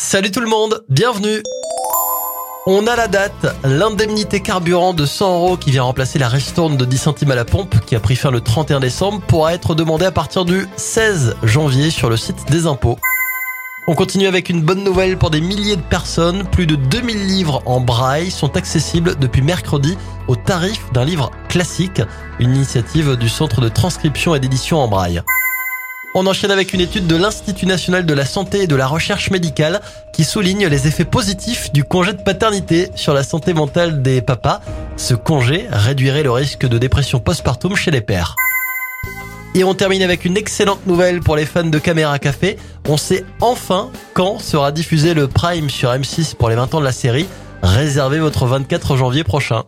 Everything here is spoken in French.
Salut tout le monde, bienvenue on a la date, l'indemnité carburant de 100 euros qui vient remplacer la ristourne de 10 centimes à la pompe qui a pris fin le 31 décembre pourra être demandée à partir du 16 janvier sur le site des impôts. On continue avec une bonne nouvelle pour des milliers de personnes. Plus de 2000 livres en braille sont accessibles depuis mercredi au tarif d'un livre classique, une initiative du Centre de transcription et d'édition en braille. On enchaîne avec une étude de l'Institut national de la santé et de la recherche médicale qui souligne les effets positifs du congé de paternité sur la santé mentale des papas. Ce congé réduirait le risque de dépression postpartum chez les pères. Et on termine avec une excellente nouvelle pour les fans de Caméra Café. On sait enfin quand sera diffusé le Prime sur M6 pour les 20 ans de la série. Réservez votre 24 janvier prochain.